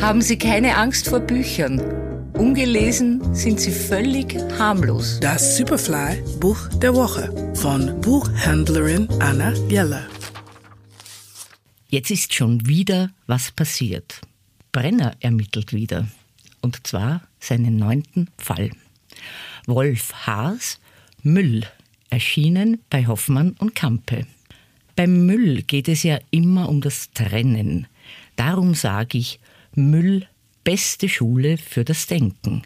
haben Sie keine Angst vor Büchern. Ungelesen sind sie völlig harmlos. Das Superfly Buch der Woche von Buchhändlerin Anna Jeller. Jetzt ist schon wieder was passiert. Brenner ermittelt wieder. Und zwar seinen neunten Fall. Wolf Haas, Müll, erschienen bei Hoffmann und Kampe. Beim Müll geht es ja immer um das Trennen. Darum sage ich Müll beste Schule für das Denken.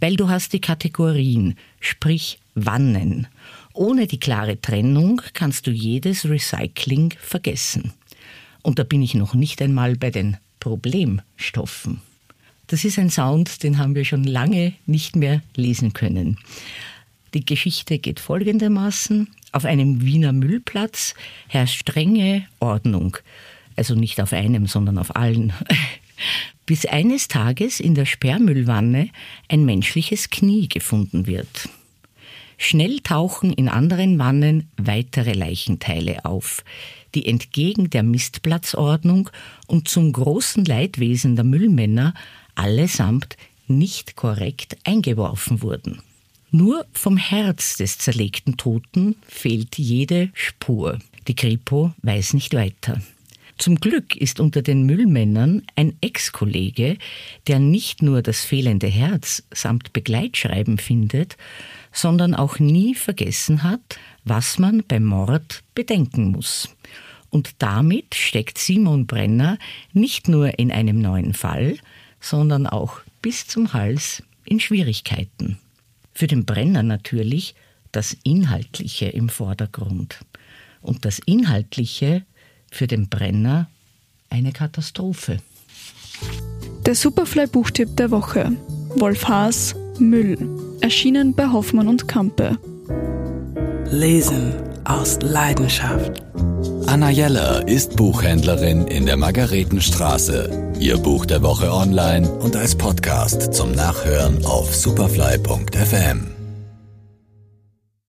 Weil du hast die Kategorien, sprich Wannen. Ohne die klare Trennung kannst du jedes Recycling vergessen. Und da bin ich noch nicht einmal bei den Problemstoffen. Das ist ein Sound, den haben wir schon lange nicht mehr lesen können. Die Geschichte geht folgendermaßen. Auf einem Wiener Müllplatz herrscht strenge Ordnung. Also nicht auf einem, sondern auf allen. Bis eines Tages in der Sperrmüllwanne ein menschliches Knie gefunden wird. Schnell tauchen in anderen Wannen weitere Leichenteile auf, die entgegen der Mistplatzordnung und zum großen Leidwesen der Müllmänner allesamt nicht korrekt eingeworfen wurden. Nur vom Herz des zerlegten Toten fehlt jede Spur. Die Kripo weiß nicht weiter. Zum Glück ist unter den Müllmännern ein Ex-Kollege, der nicht nur das fehlende Herz samt Begleitschreiben findet, sondern auch nie vergessen hat, was man beim Mord bedenken muss. Und damit steckt Simon Brenner nicht nur in einem neuen Fall, sondern auch bis zum Hals in Schwierigkeiten. Für den Brenner natürlich das Inhaltliche im Vordergrund. Und das Inhaltliche für den Brenner eine Katastrophe. Der Superfly-Buchtipp der Woche. Wolf Haas, Müll. Erschienen bei Hoffmann und Kampe. Lesen aus Leidenschaft. Anna Jeller ist Buchhändlerin in der Margaretenstraße. Ihr Buch der Woche online und als Podcast zum Nachhören auf superfly.fm.